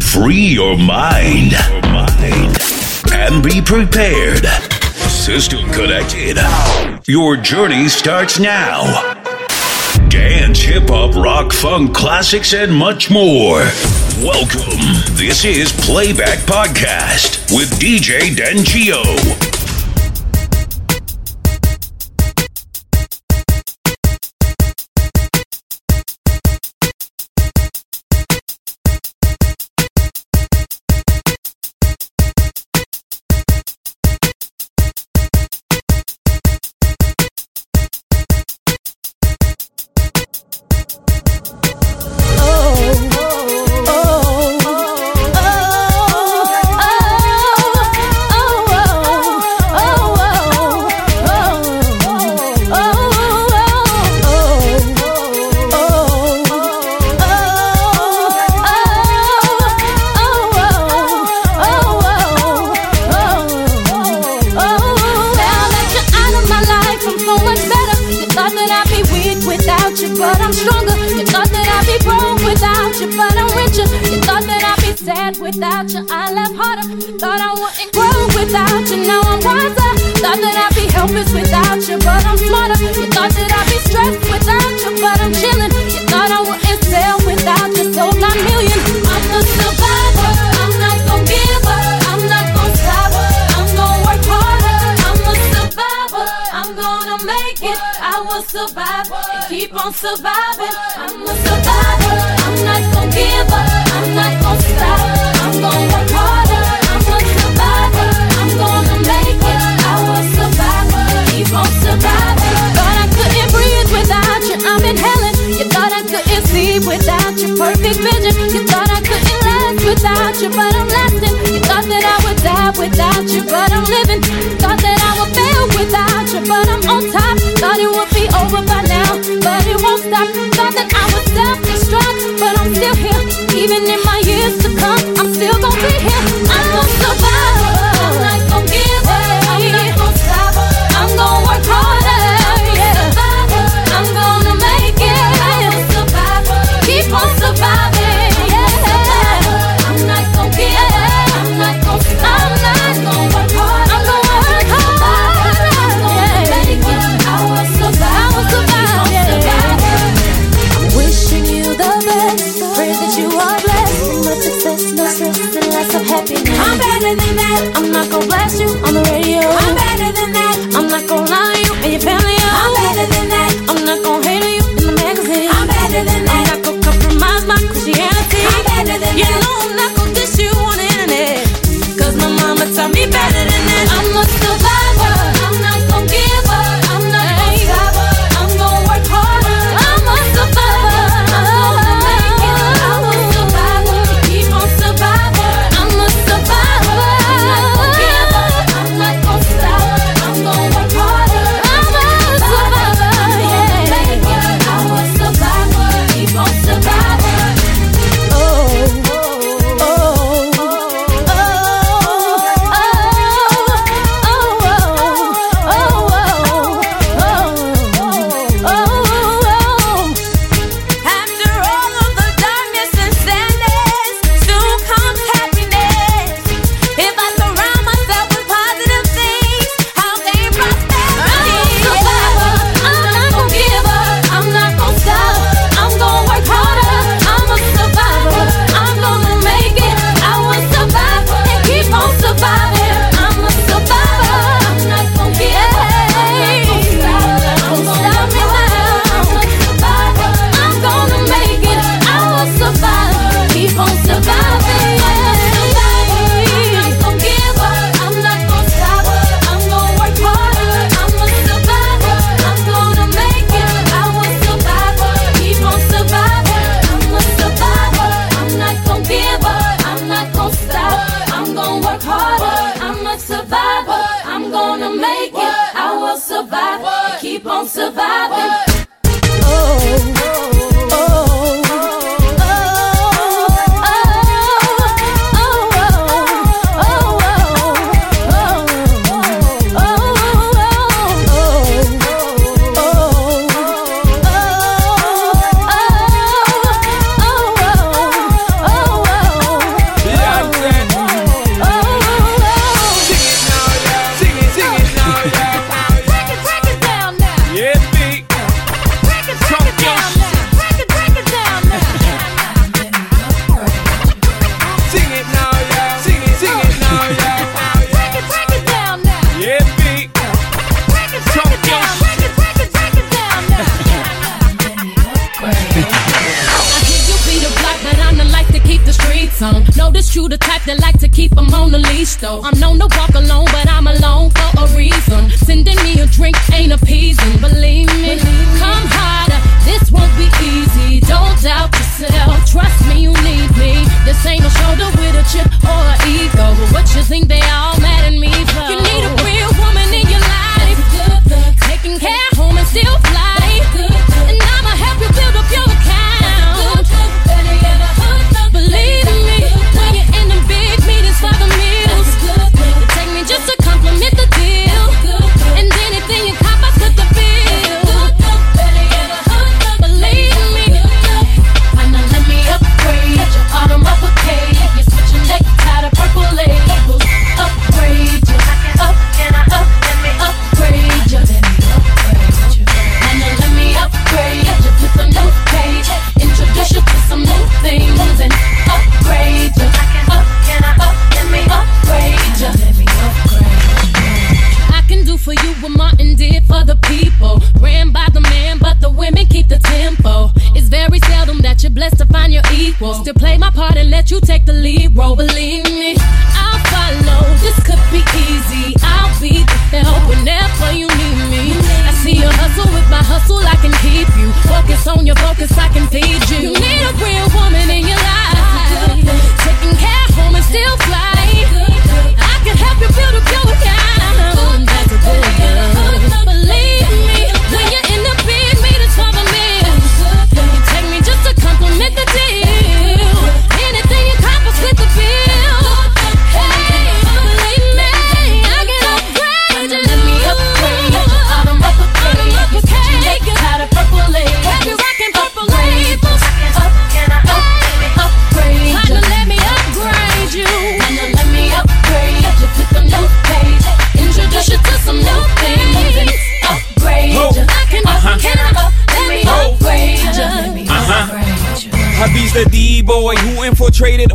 Free your mind. And be prepared. System connected. Your journey starts now. Dance, hip hop, rock, funk, classics, and much more. Welcome. This is Playback Podcast with DJ Dentinho. I was self-destruct, but I'm still here, even in survivor.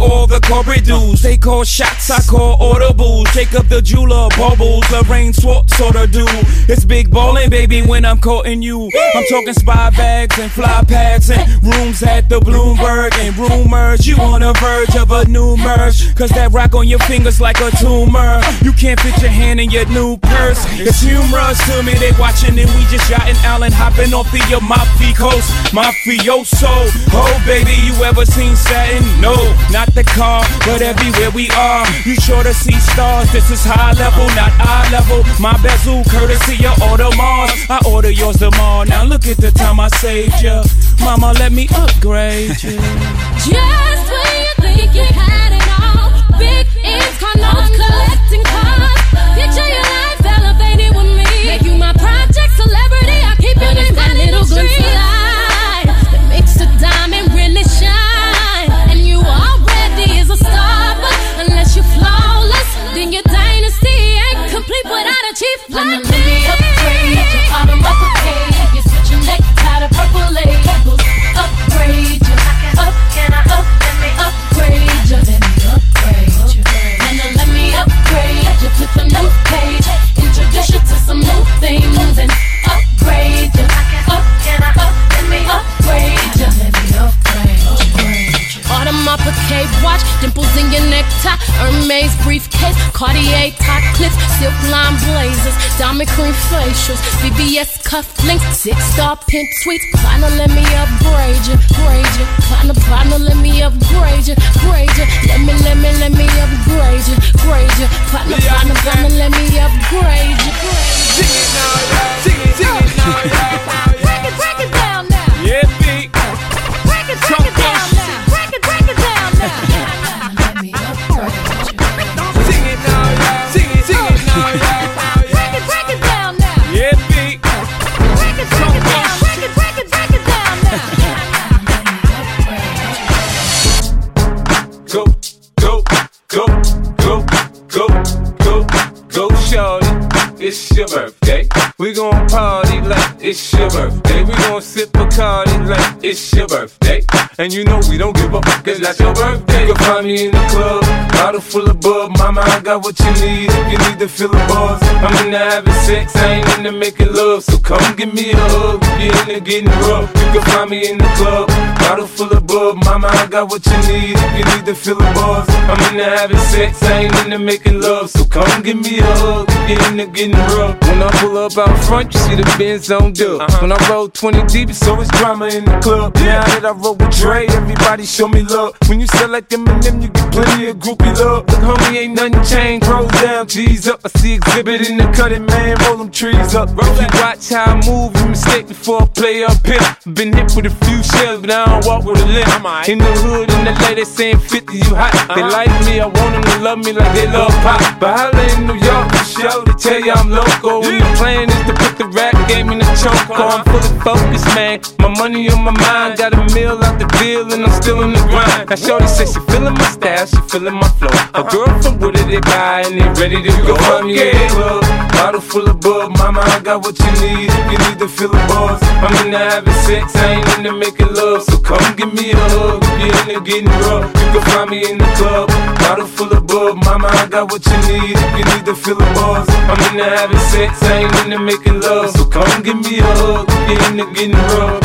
all the corporate dudes. They call shots, I call audibles. Jacob the jeweler, bubbles, Lorraine Schwartz, sort of dude. It's big ballin', baby, when I'm courting you. I'm talking spy bags and fly pads and rooms at the Bloomberg and rumors. You on the verge of a new merge, cause that rock on your fingers like a tumor. You can't fit your hand in your new purse. It's humorous to me, they watching and we just yachting Allen hopping off the Amalfi coast. Mafioso, oh baby, you ever seen Saturn? No, not the car far, but everywhere we are, you sure to see stars. This is high level, not eye level. My bezel, courtesy of Audemars I order yours tomorrow. Now look at the time I saved ya. Mama, let me upgrade you. Just when you think you had it all, big is collecting cards. watch, dimples in your necktie, Hermes briefcase, Cartier top clips, silk line blazers, diamond cream facials, VVS cufflinks, six star pimp tweets, vinyl let me upgrade you. And you know we don't give a fuck, it's not your birthday. You can find me in the club, bottle full of bub. Mama, I got what you need if you need to feel the buzz. I'm into having sex, I ain't into making love. So come give me a hug, you into getting rough. You can find me in the club, bottle full of bub. Mama, I got what you need if you need to feel the buzz. I'm into having sex, I ain't into making love. So come give me a hug, you into getting rough. When I pull up out front, you see the Benz on dub. Uh-huh. When I roll 20 deep, it's always drama in the club. Now that I roll with Dre, everybody show me love. When you sell like Eminem, you get plenty of groupie love. Look, homie, ain't nothing changed. Roll down, G's up. I see exhibit in the cutting, man. Roll them trees up. Roll you watch how I move, you mistake before I play up here. Been hit with a few shells, but I don't walk with a limp. In the hood, in the lady saying 50, you hot. They like me, I want them to love me like they love pop. But holla in New York, for show, they tell you I'm local. And the plan is to put the rap game in the choke. I'm fully focused, man. My money on my mind, got a meal out the deal, and I'm still in the grind. Now, Shorty says she feeling my style, she feeling my flow. A girl from Wooded, they buy, and they ready to go. Find me in the club, bottle full of bub. Mama, I got what you need if you need to feel the buzz. I'm into having sex, I ain't into making love. So come give me a hug, if you're into getting rough. You can find me in the club, bottle full of bub. Mama, I got what you need if you need to feel the buzz. I'm into having sex, I ain't into making love. So come give me a hug, if you into getting rough.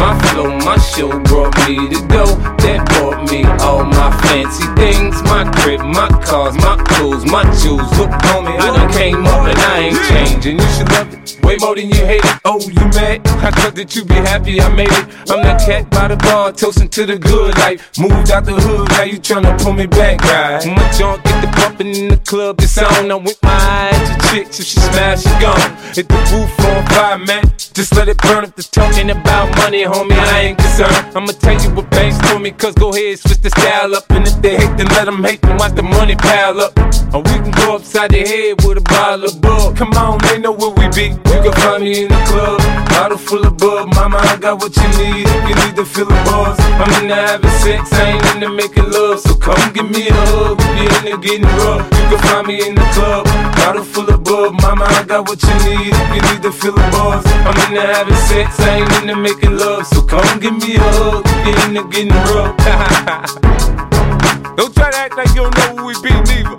My flow, my show brought me to go. That me all my fancy things. My crib, my cars, my clothes, my jewels. Look, homie, I done came up and I ain't changing. You should love it way more than you hate it. Oh, you mad? I thought that you be happy I made it. I'm that cat by the bar, toasting to the good life. Moved out the hood, now you tryna pull me back, right? My junk get the bumping in the club, it's on. I'm with my eyes to chicks, if she smash, she gone. Hit the roof on fire, man. Just let it burn if the talking about money, homie. I ain't concerned. I'ma tell you what banks told me, cause go ahead, switch the style up. And if they hate, then let them hate, then watch the money pile up. And we can go upside the head with a bottle of bug. Come on, they know where we be. You can find me in the club, bottle full of bub. Mama, I got what you need if you need to feel the buzz. I'm into having sex, I ain't into making love. So come give me a hug if you into getting rough. You can find me in the club, bottle full of bub. Mama, I got what you need if you need to feel the buzz. I'm into having sex, I ain't into making love. So come give me a hug if you into getting rough. don't try to act like you don't know who we be, neither.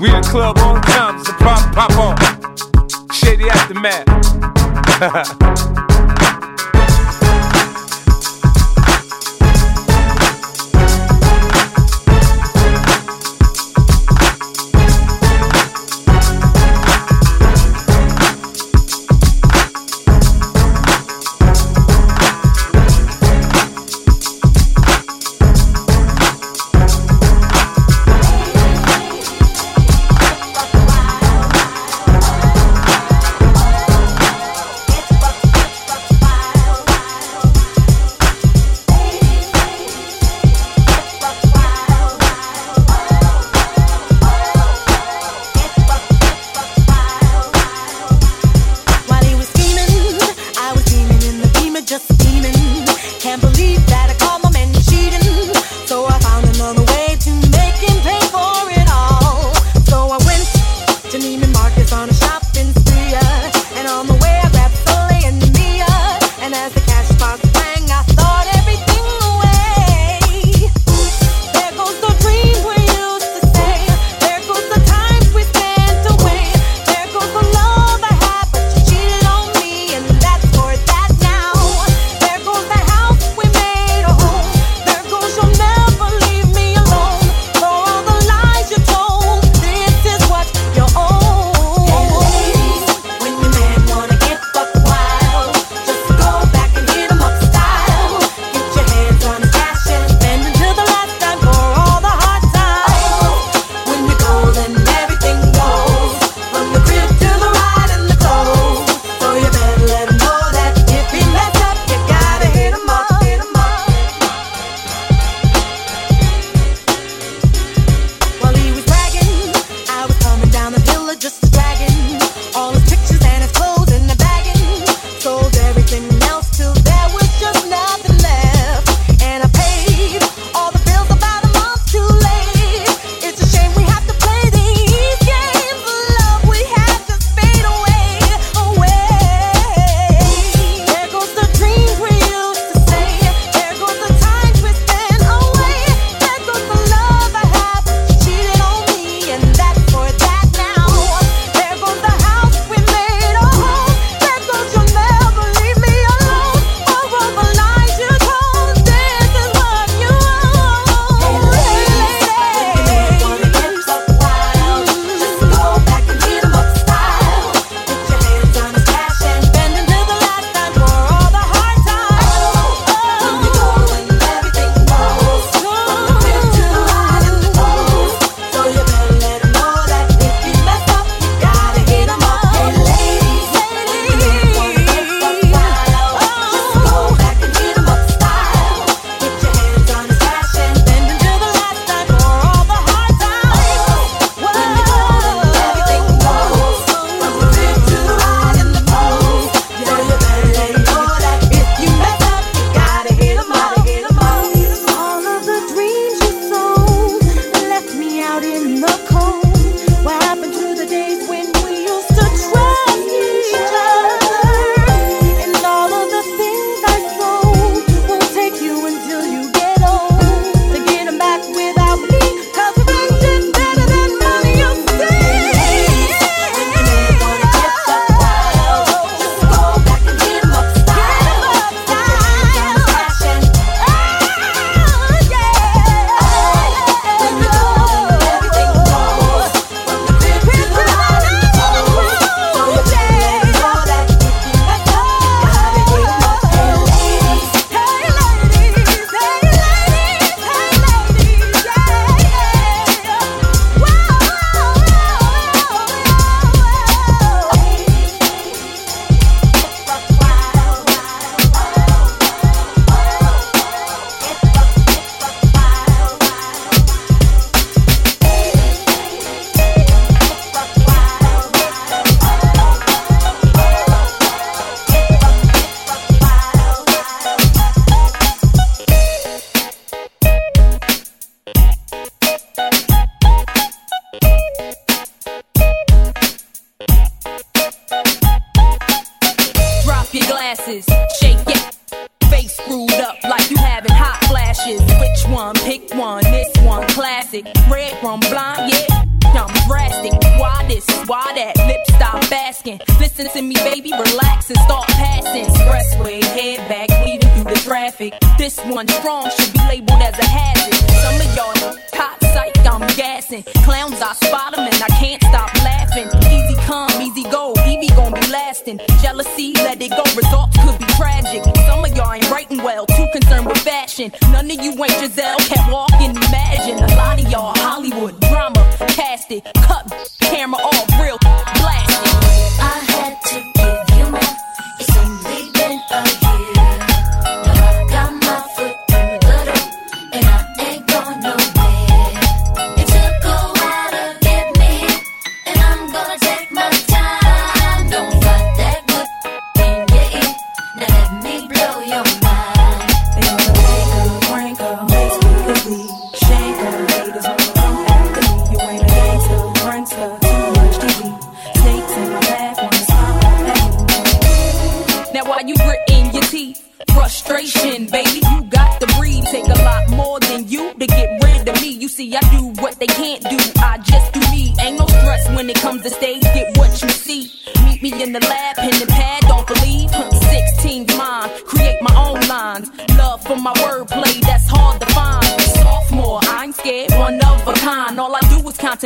We in the club on time, so pop, pop on. Shady aftermath.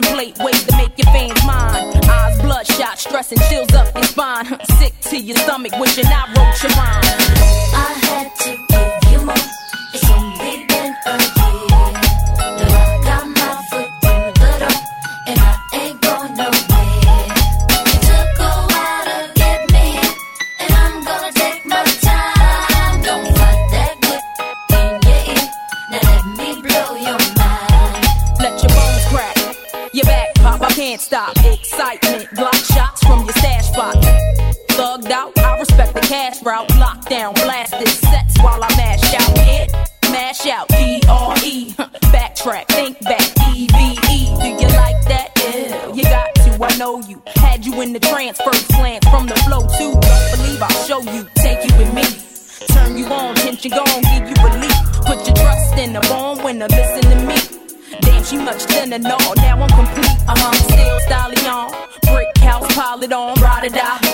contemplate ways to make your fans mine. Eyes bloodshot, stressing chills up your spine. Sick to your stomach, wishing I wrote your rhyme. da da.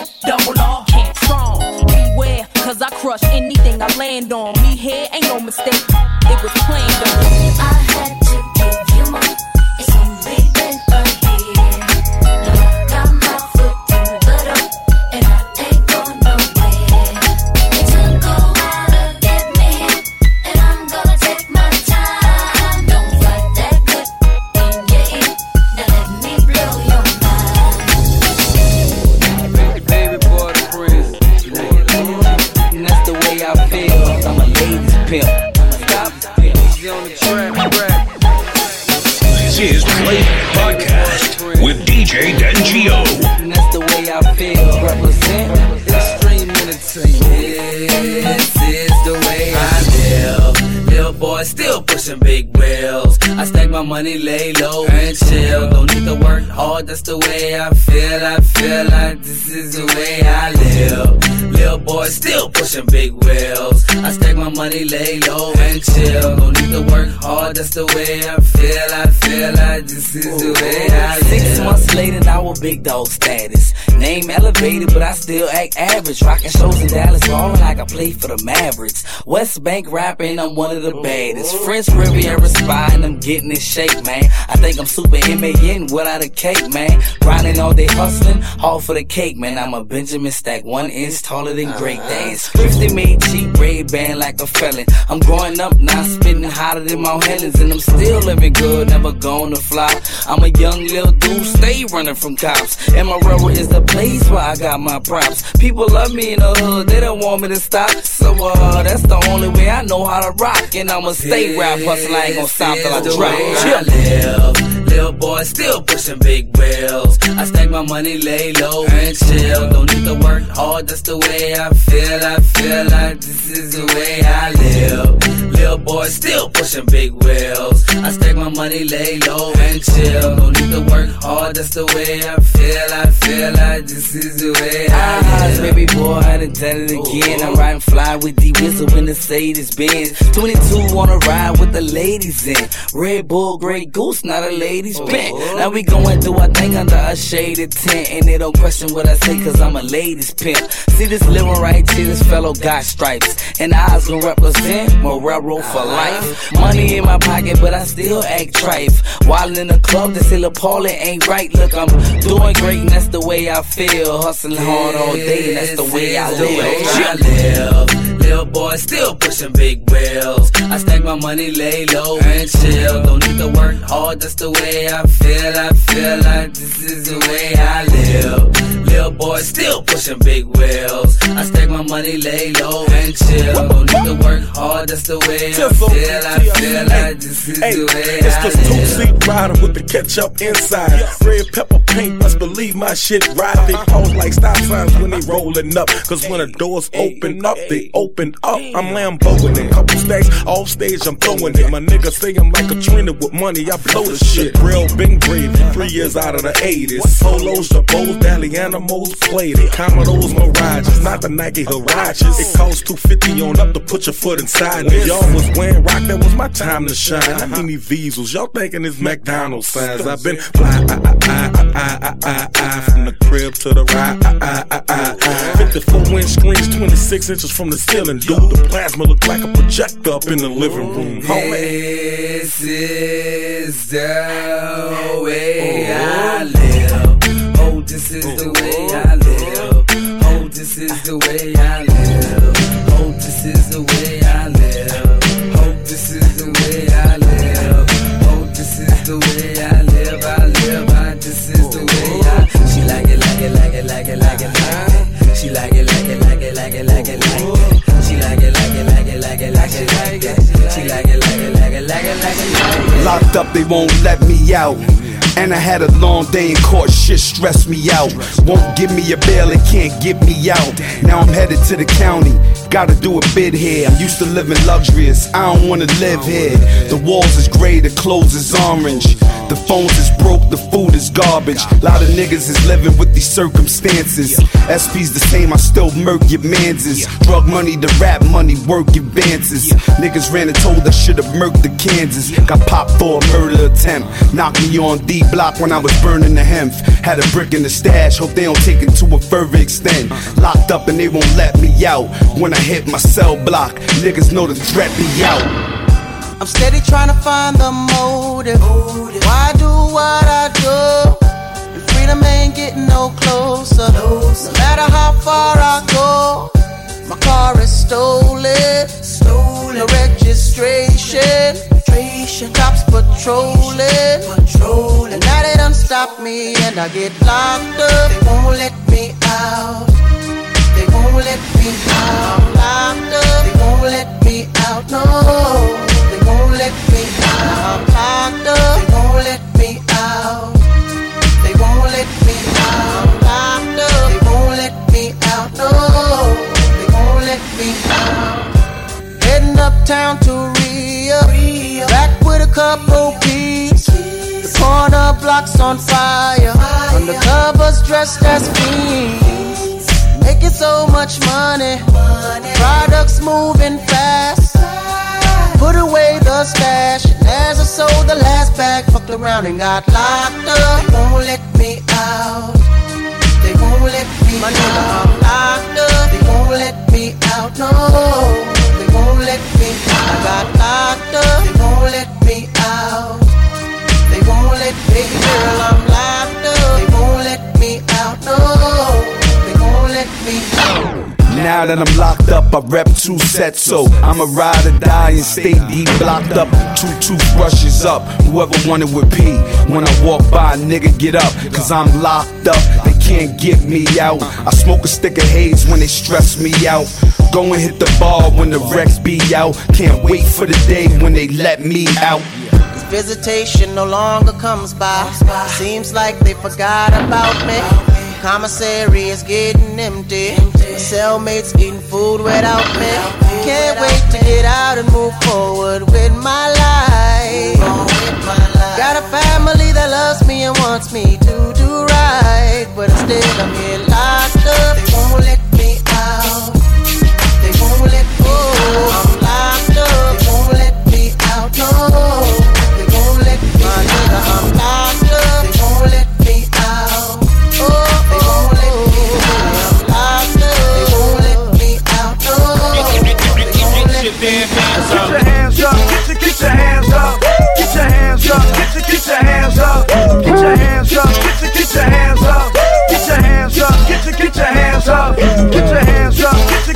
money, lay low and chill. Don't need to work hard, that's the way I feel. I feel like this is the way I live. Little boy still pushing big wheels. I stack my money, lay low and chill. Don't need to work hard, that's the way I feel. I feel like this is the way I live. Six months later, now a big dog status. Name elevated, but I still act average. Rocking shows in Dallas, all like I play for the Mavericks. West Bank rapping, I'm one of the baddest. French Riviera and I'm getting in shape, man. I think I'm super MAN without a cake, man. Grinding all day, hustling, all for the cake, man. I'm a Benjamin Stack, one inch taller than great days. Thrifty made cheap Ray-Ban like a felon. I'm growing up now, spitting hotter than Mount Helens, and I'm still living good, never gonna fly. I'm a young little dude, stay running from cops. And my rubber is the place where I got my props. People love me in the hood, they don't want me to stop. So uh, that's the only way I know how to rock, and I'ma stay rap hustle. I ain't gonna stop till I drop. Chill. Little boy still pushing big wheels. I stack my money, lay low and chill. Don't need to work hard, that's the way I feel. I feel like this is the way I live. Little boy still pushing big wheels. I stack my money, lay low and chill. No need to work hard, that's the way I feel. I feel like this is the way I ah, live. Ah, baby boy, I done done it again. I'm riding fly with the whistle in the Sadie's Benz. 22 on a ride with the ladies in. Red Bull, Grey Goose, not a lady's oh, pen. Now we going do our thing under a shaded tent. And they don't question what I say, cause I'm a ladies pimp. See this little right here, fellow got stripes. And eyes gon' represent Morero for life. Money in my pocket, but I still act trife. While in the club, they say Paul, it ain't right. Look, I'm doing great, and that's the way I feel. Hustling hard all day, and that's the way I live. Little boy still pushing big wheels. I stack my money, lay low and chill. Don't need to work hard, that's the way I feel. I feel like this is the way I live. Boy still pushing big wheels. I stack my money, lay low and chill. Don't need to work hard, that's the way I feel. I feel like this is the way It's I this two-seat rider with the ketchup inside. Red pepper paint, must believe my shit right. They pose like stop signs when they rolling up. Cause when the doors open up, they open up. I'm Lamboing it. Couple stacks off stage, I'm throwing it. My nigga say I'm like Katrina with money, I blow the shit. Real big brave, three years out of the 80s. Solos, the Bose, Dally Animals, played it. Commodores, Mirages, not the Nike Huaraches. It costs 250 on up to put your foot inside. When y'all was wearing rock, that was my time to shine. I mean, these Diesels, y'all thinking it's McDonald's signs. I've been fly, I, I, I, I, I, I, from the crib to the ride. I, I, I, I. 54 inch screens, 26 inches from the ceiling. Dude, the plasma look like a projector up in the living room. Homie. This is the way I live. Oh, this is the way I live. Oh, this is the way I live. Oh, this is the way I live. Oh, this is the way I live. Oh, this is the way I live. I live. I, this is the way I. She like it, like it, like it, like it, like it, like it. She like it, like it, like it, like it, like it, like it. She like it, like it, like it, like it, like it, like it. She like it, like it, like it, like it, like it, like it. Locked up, they won't let me out. And I had a long day in court, shit stressed me out. Won't give me a bail, it can't get me out. Now I'm headed to the county, gotta do a bid here. I'm used to living luxurious, I don't wanna live here. The walls is gray, the clothes is orange. The phones is broke, the food is garbage. A Lot of niggas is living with these circumstances. SP's the same, I still murk your manses. Drug money, the rap money, work advances. Niggas ran and told I should've murked the Kansas. Got popped for a murder attempt. Knocked me on D block when I was burning the hemp. Had a brick in the stash, hope they don't take it to a further extent. Locked up and they won't let me out. When I hit my cell block, niggas know the threat be out. I'm steady trying to find the motive. Why do what I do? And freedom ain't getting no closer. No matter how far I go, my car is stolen. Stolen. No registration. Cops patrolling. Patrolling. Now they done stop me and I get locked up. They won't let me out. They won't let me out. I'm locked up. They won't let me out. No, they won't let me out. I'm locked up. They won't let me out. They won't let me out. I'm locked up. They won't let me out. No, they won't let me out. Heading uptown to couple peeps. The corner blocks on fire. Undercovers dressed as fiends. Making so much money. Products moving fast. Put away the stash. And as I sold the last bag, fucked around and got locked up. Won't let me That I'm locked up, I rep two sets, so I'ma ride or die and stay deep blocked up. Two toothbrushes up, whoever wanted with P. When I walk by, nigga get up, cause I'm locked up. They can't get me out. I smoke a stick of haze when they stress me out. Go and hit the bar when the Rex be out. Can't wait for the day when they let me out. Visitation no longer comes by. Seems like they forgot about me. Commissary is getting empty. Cellmates eating food without me. Can't wait to get out and move forward with my life. Got a family that loves me and wants me to do right. But instead, I'm here locked up. They won't let me out. They won't let me out. Get your, hands up. Get your hands up. Get your, get your hands up. Get your hands up. Get your, get your hands up. Get your hands up.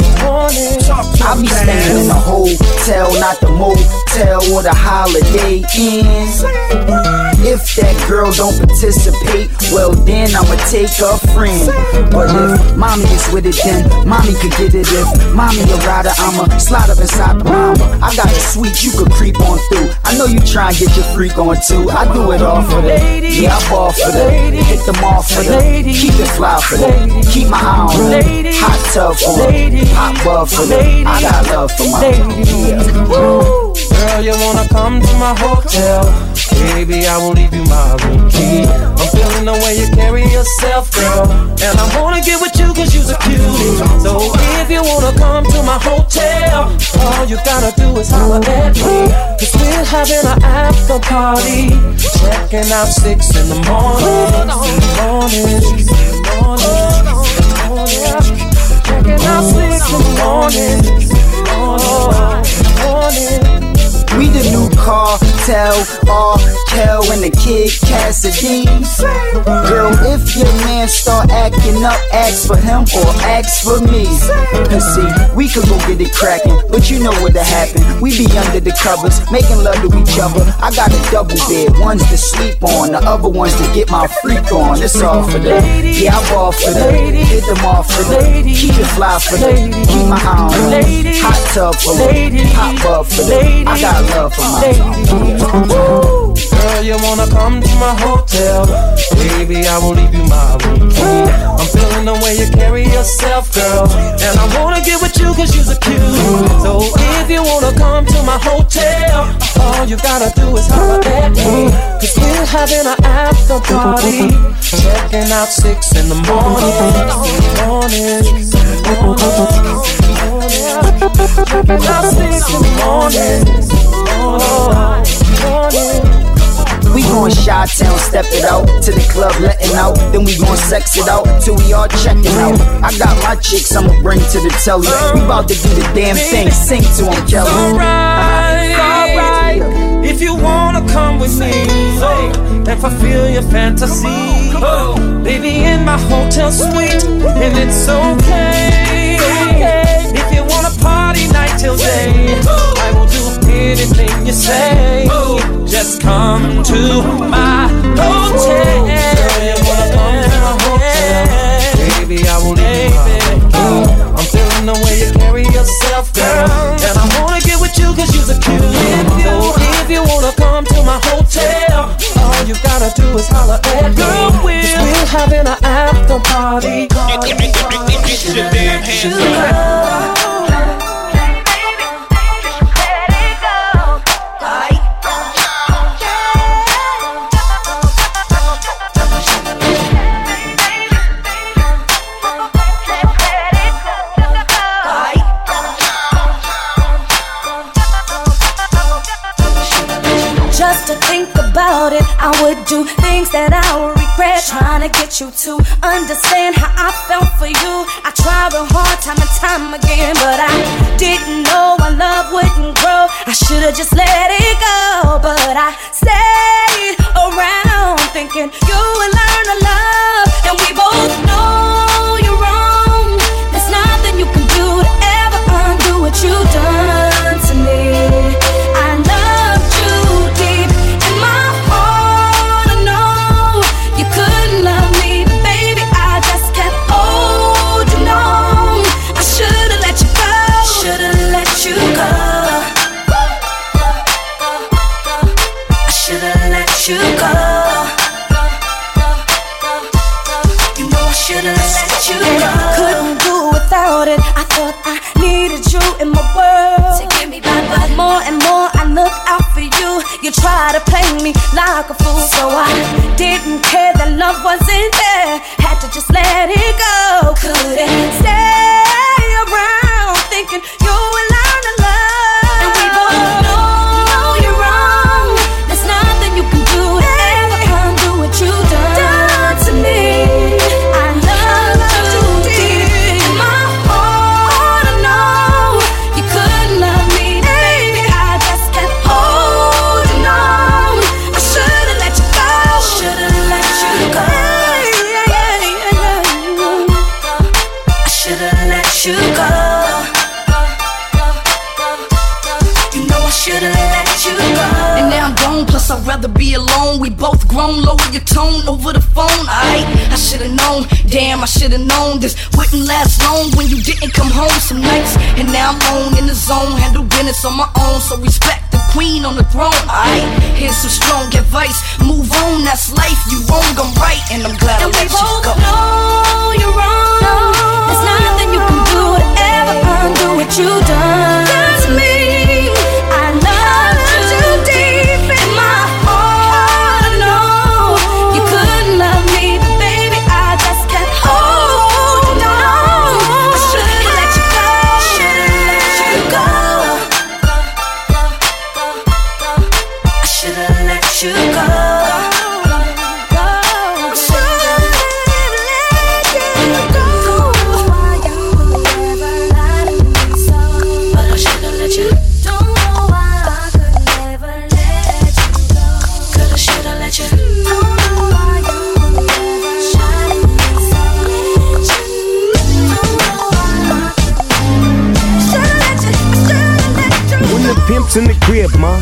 I be staying in a hotel, not the motel or the holiday inn. If that girl don't participate, well then I'ma take a friend. But if mommy is with it, then mommy could get it. If mommy a rider, I'ma slide up inside the mama. I got a suite you could creep on through. I know you try and get your freak on too. I do it all for the yeah, I ball for the hit them off for the keep it fly for the keep my eye on hot tub for the hot bub for the I got love for my Girl, you wanna come to my hotel? Baby, I won't leave you my room key. I'm feeling the way you carry yourself, girl. And I wanna get with you cause you're a cutie. So if you wanna come to my hotel, all you gotta do is holler at me. Cause we're having an after party. Checking out six in the morning, morning. Checking out six in the morning. Morning, morning. We the new cartel, R. Kel and the kid Cassidy. Girl, if your man start acting up, ask for him or ask for me. Cause see, we could go get it cracking, but you know what'll happen. We be under the covers, making love to each other. I got a double bed, one's to sleep on, the other one's to get my freak on. It's all for the yeah, I ball for the hit them off for the keep it fly for the keep my eye on the hot tub for the hot bub for the I got love for my Girl, you wanna come to my hotel? Baby, I will leave you my room key. Feeling the way you carry yourself, girl. And I wanna get with you cause you're a cute. So if you wanna come to my hotel, all you gotta do is holler at me. Cause we're having an after party. Checking out six in the morning. Morning. Checking out six in the morning. We gon' Chi Town, step it out to the club, letting out. Then we gon' sex it out till we all checking out. I got my chicks, I'ma bring to the telly. We bout to do the damn thing, sing to 'em, Kelly. Alright, alright. If you wanna come with me and fulfill your fantasy, baby, in my hotel suite, and it's okay. If you wanna party night till day, I will do anything you say. Just come to my hotel. Girl, you wanna come to my hotel? Baby, I will leave I'm feeling the way you carry yourself, girl. And I wanna get with you cause you're a cute. So if you wanna come to my hotel, all you gotta do is holler at girl. We're, we're having an after party. Get your damn hands up. You to understand how I felt for you. I tried real hard time and time again, but I didn't know our love wouldn't grow. I should've just let it go, but I stayed around thinking you would learn to love, now I'm on in the zone, handle business on my own. So respect the queen on the throne. I here's some strong advice. Move on, that's life. You wrong, I'm right, and I'm glad And I let you go.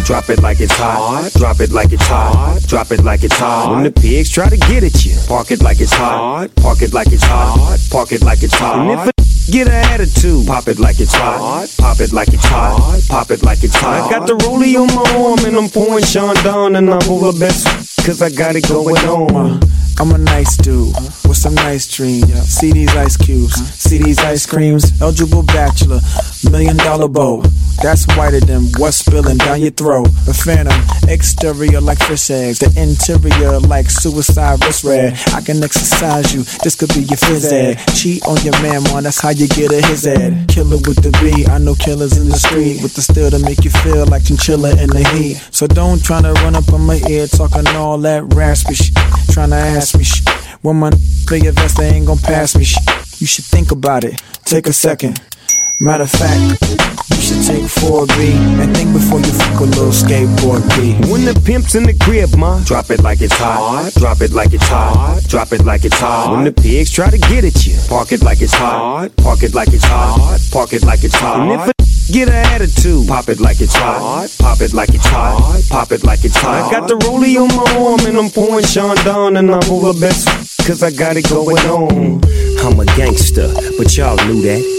Drop it like it's hot. Drop it like it's hot. Drop it like it's hot. When the pigs try to get at you, park it like it's hot. Park it like it's hot. Park it like it's hot. And if a get an attitude, pop it like it's hot. Pop it like it's hot. Pop it like it's hot. I got the rollie on my arm and I'm pouring Sean down and I'm over best cause I got it going on. I'm a nice dude with some nice dreams. See these ice cubes, see these ice creams. Eligible bachelor, million dollar bow. That's whiter than what's spilling down your throat. A phantom, exterior like fish eggs, the interior like suicide wrist red. I can exercise you, this could be your phys ed. Cheat on your man, man, that's how you get a his ed. Killer with the B, I know killers in the street with the steel to make you feel like chinchilla in the heat. So don't try to run up on my ear talking all that raspy shit. Trying to ask me shit. When my play your vest, they ain't gonna pass me. You should think about it. Take a second. Matter of fact, you should take 4B and think before you fuck a little skateboard B. When the pimp's in the crib, ma, drop it like it's hot. Drop it like it's hot. Drop it like it's hot. When the pigs try to get at you, park it like it's hot. Park it like it's hot. Park it like it's hot. And if a get an attitude, pop it like it's hot. Pop it like it's hot. Pop it like it's hot. I got the rollie on my arm and I'm pouring Sean down and I'm over best cause I got it going on. I'm a gangster, but y'all knew that.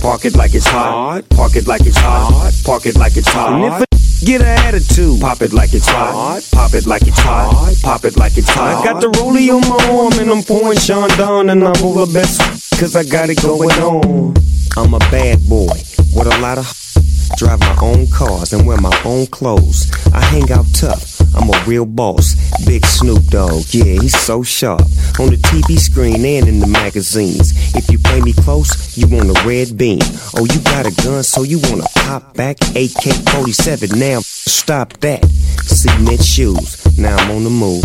park it like it's hot. Park it like it's hot. Park it like it's hot. And if a Get an attitude. Pop it like it's hot. Pop it like it's hot. Pop it like it's hot. I got the rollie on my arm and I'm pouring Sean down and I'm over best cause I got it going on. I'm a bad boy with a lot of drive my own cars and wear my own clothes. I hang out tough. I'm a real boss. Big Snoop Dogg, yeah, he's so sharp. On the TV screen and in the magazines. If you play me close, you want a red beam. Oh, you got a gun, so you wanna pop back? AK 47, now stop that. Cement shoes, now I'm on the move.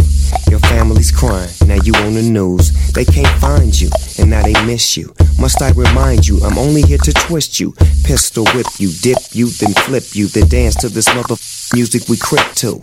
Your family's crying, now you on the news. They can't find you, and they miss you. Must I remind you, I'm only here to twist you, pistol whip you, dip you, then flip you, then dance to this mother music we crypt to.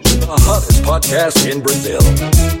the hottest podcast in Brazil.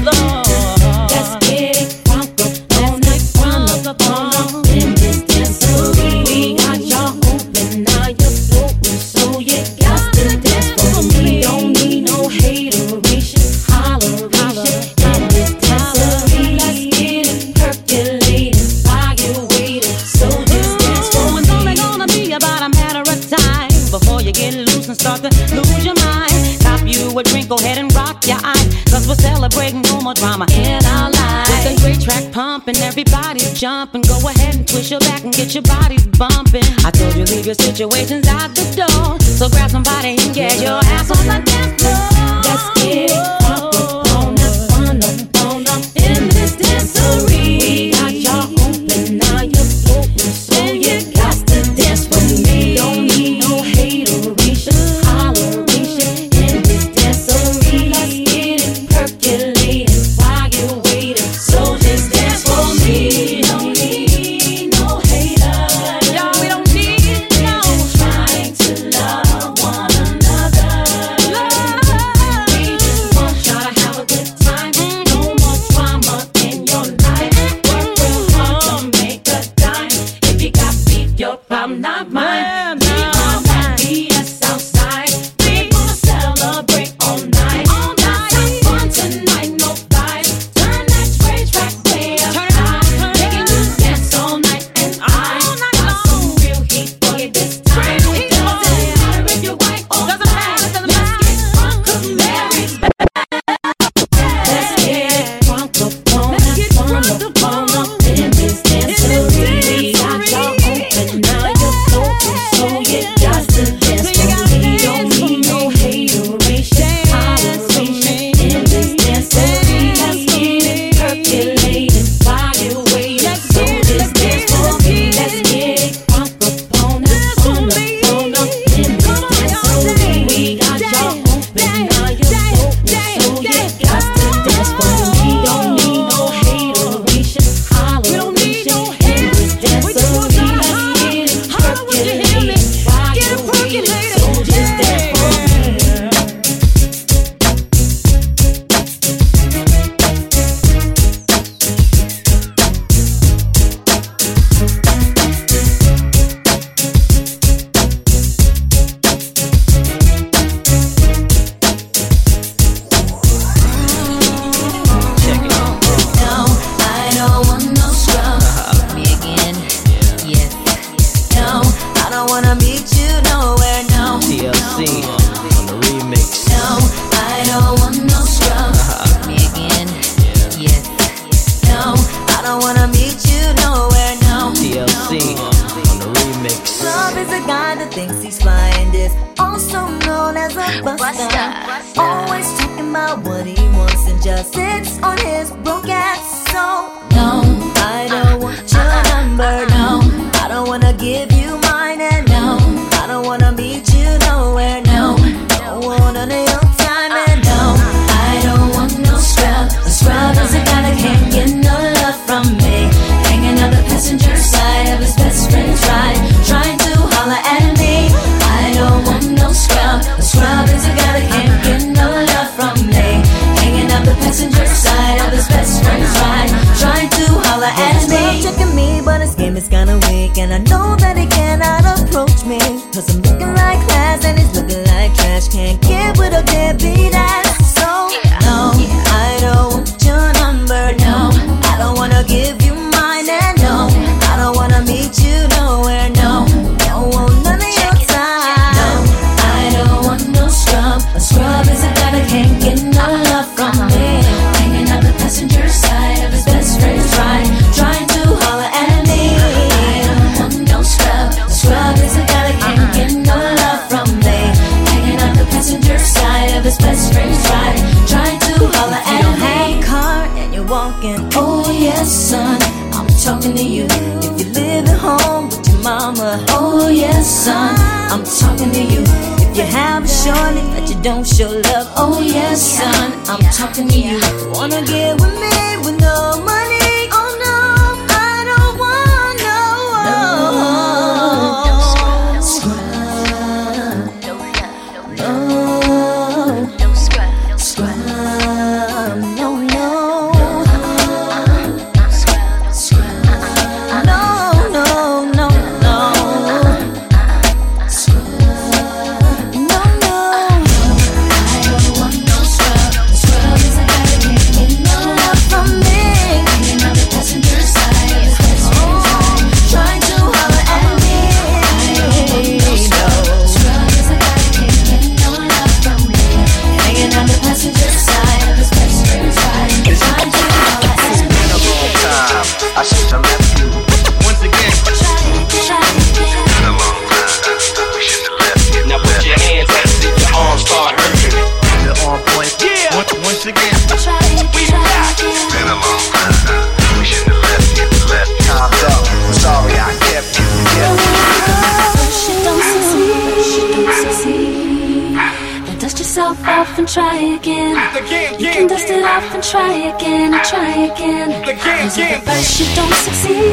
more drama in our lives. With a great track pumping, everybody's jumping. Go ahead and twist your back and get your bodies bumping. I told you leave your situations out the door, so grab somebody and get your ass on the dance To you. Wanna get again and try again. Cause if at first you don't succeed.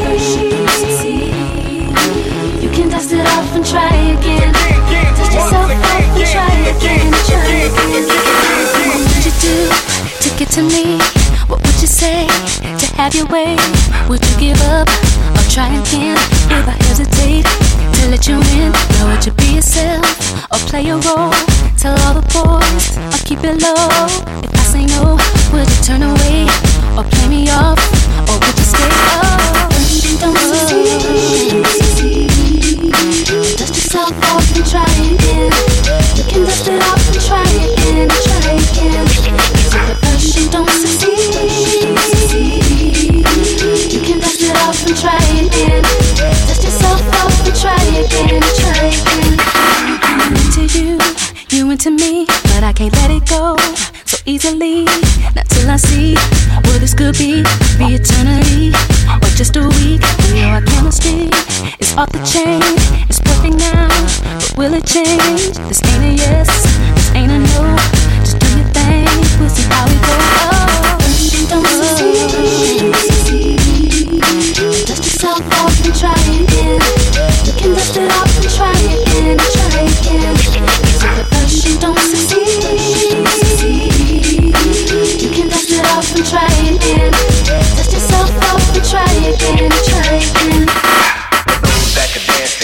You can dust it off and try again. Dust yourself off and try again try again. What would you do to get to me? What would you say to have your way? Would you give up or try again? If I hesitate to let you in, now would you be yourself or play a role? Tell all the boys or keep it low. Say no, would you turn away or play me off or would you stay? Oh, don't succeed. Dust yourself off and try again. You can dust it off and try again, try again. So the you don't succeed. You can dust it off and try again. Dust yourself off and try again, try again. I'm into you, you into me, but I can't let it go easily. Not till I see what this could be, be eternity or just a week. We know our chemistry is off the chain, it's perfect now, but will it change? This ain't a yes, this ain't a no. Just do your thing, we'll see how we go. Oh, don't succeed. Dust yourself off and try again. You can dust it off and try again, try again. So the first you don't succeed. You can dust it off and try again. Dust yourself off and try again, try again. Those that can dance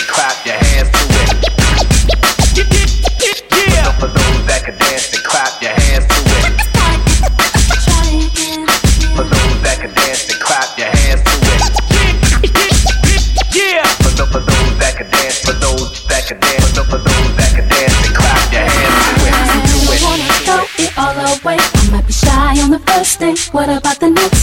What about the next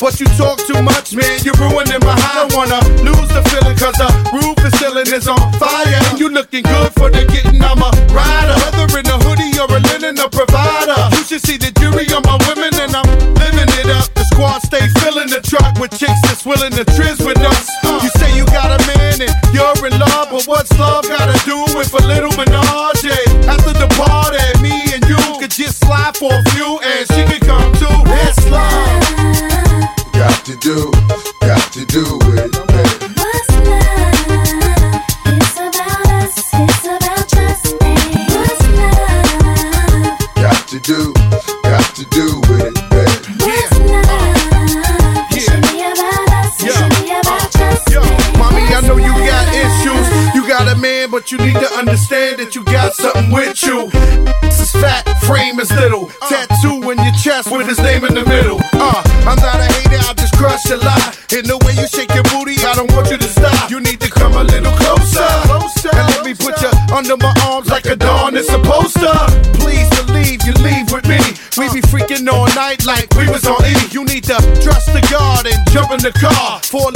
But you talk too much, man, you're ruining my high. Don't wanna lose the feeling, cause the roof and ceiling is on fire. And you looking good for the getting, I'm a rider. Whether in a hoodie or a linen, a provider. You should see the car. Four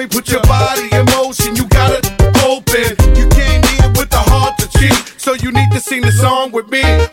me, put your body in motion. You got it open. You came in with the heart to cheat, so you need to sing the song with me.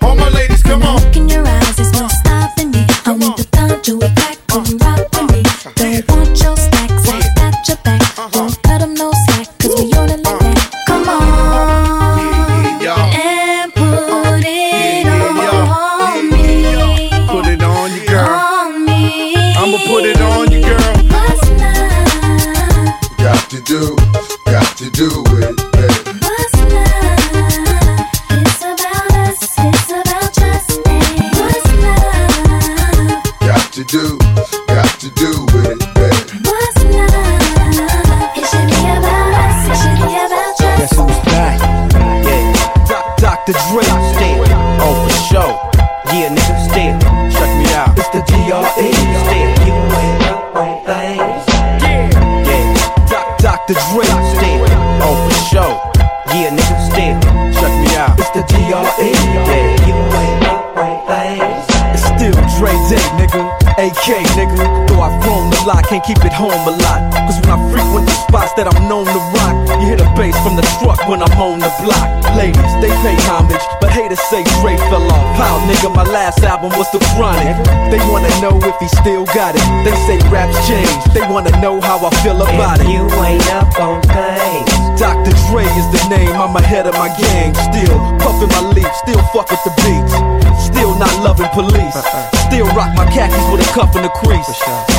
my gang, still puffin' my leaf, still fuck with the beats. Still not loving police. Still rock my khakis with a cuff and a crease.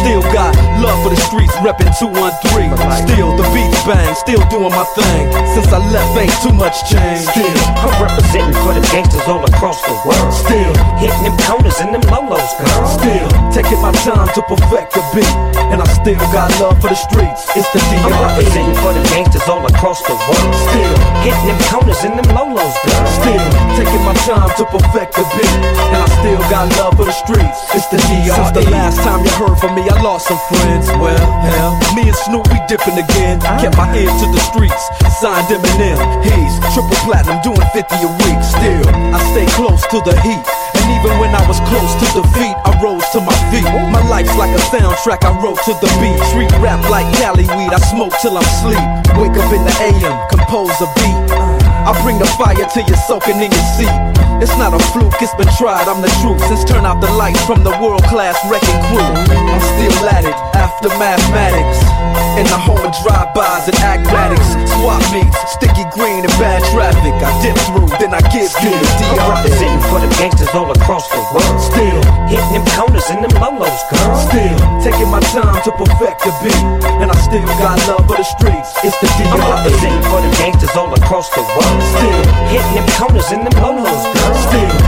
Still got love for the streets, reppin' 213. Still the beats bang, still doing my thing. Since I left, ain't too much change. Still, I'm representing for the gangsters all across the world. Still hitting them and them lolos, girl. Still taking my time to perfect the beat, and I still got love for the streets. It's the DR I'm representing for the gangsters all across the world. Still hitting them corners and them lolos, girl. Still taking my time to perfect the beat, and I still got love for the streets. It's the D.R.E. Since the last time you heard from me, I lost some friends. Well, hell, me and Snoop we dipping again. I Kept my ear to the streets, signed Eminem. He's triple platinum, doing 50 a week. Still, I stay close to the heat. And even when I was close to defeat, I rose to my feet. My life's like a soundtrack I wrote to the beat. Street rap like Cali weed, I smoke till I'm sleep. Wake up in the AM, compose a beat. I bring the fire till you're soaking in your seat. It's not a fluke, it's been tried, I'm the truth. Since turn out the lights from the world class wrecking crew, I'm still at it after mathematics. In the home of drive-bys and acmatics, swap meets, sticky green and bad traffic. I dip through, then I give you the I'm DR. representing for them gangsters all across the world. Still hitting them corners and them lolos, girl. Still taking my time to perfect the beat, and I still got love for the streets. It's the DR. I'm representing for them gangsters all across the world. Still hitting them corners and them lolos, girl. Still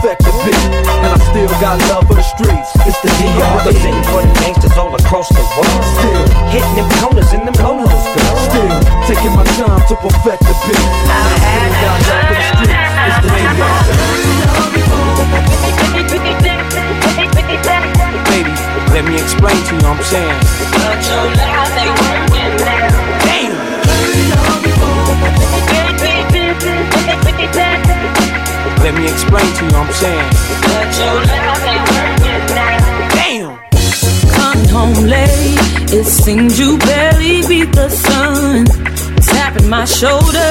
the beat, and I still got love for the streets. It's the I'm DR. representing for them gangsters all across the world. Still hitting them corners and them lolos, girl. Still taking my time to perfect the beat, and I still got love for the streets. It's the Baby, let me explain to you what I'm saying. Damn. Let me explain to you I'm saying. Damn. Coming home late, it seems you barely beat the sun. Tapping my shoulder,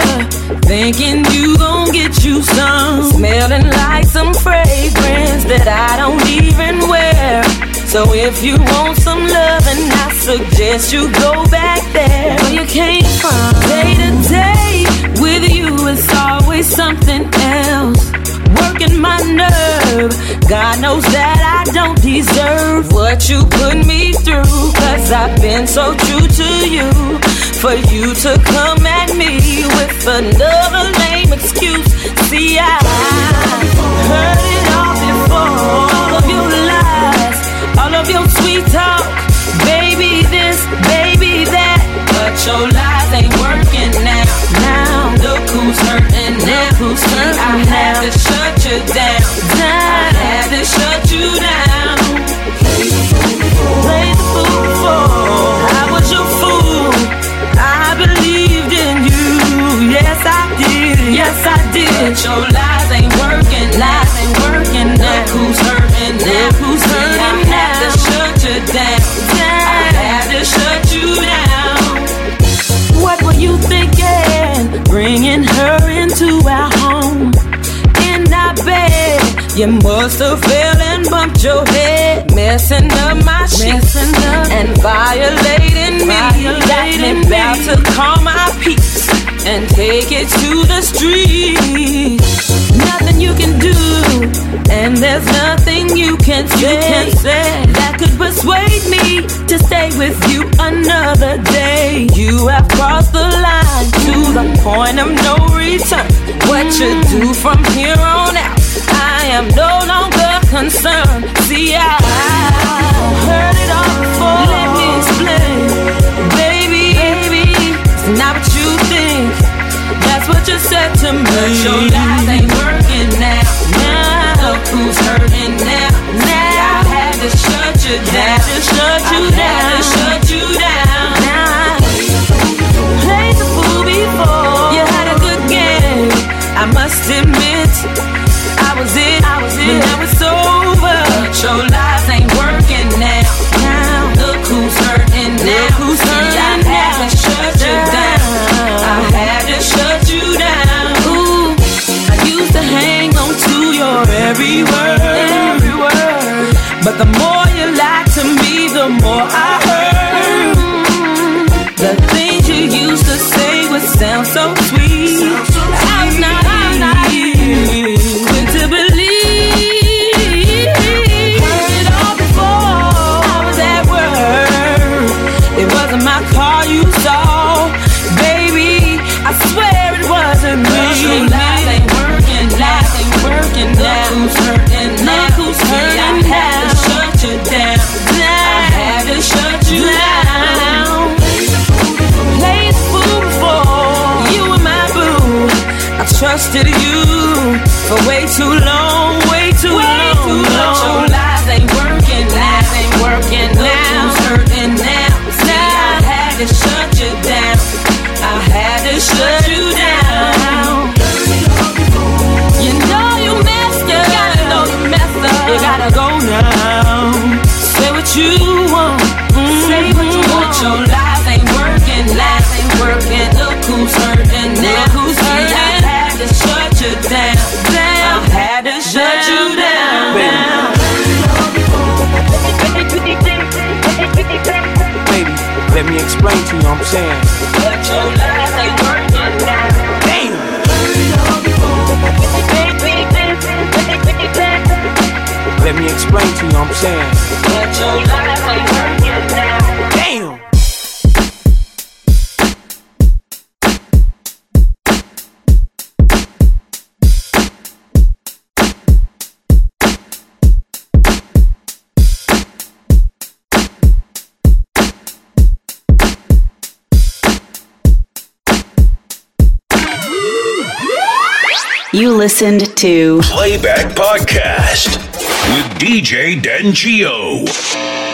thinking you gon' get you some. Smelling like some fragrance that I don't even wear. So if you want some loving, I suggest you go back there where you came from. Day to day with you, it's always something else. My nerve. God knows that I don't deserve what you put me through. Cause I've been so true to you. For you to come at me with another lame excuse. See, I heard it all before. All of your lies, all of your sweet talk. Baby this, baby that. But your lies ain't working now. Now, look who's hurting now. Who's I had to shut you down. I had to shut you down. Play the fool for. I was your fool. I believed in you. Yes, I did. Yes, I did. But your you must have fell and bumped your head, messing up my sheets and violating me. Got me about to call my peace and take it to the streets. Nothing you can do, and there's nothing you can say, that could persuade me to stay with you another day. You have crossed the line to the point of no return. What you do from here on out, am no longer concerned. See, I heard it all before. Let me explain, baby, baby, it's not what you think. That's what you said to me. But your lies ain't working now. Now look who's hurting now. Now I had to shut you down. To shut you I down. Had to shut you down. Now played the fool before. You had a good game. I must admit, your lies ain't working now. Now look who's hurting now. Look who's hurting See, I had to shut you down. I had to shut you down. Ooh, I used to hang on to your every word. Every word. But the more listened to Playback Podcast with DJ Dentinho.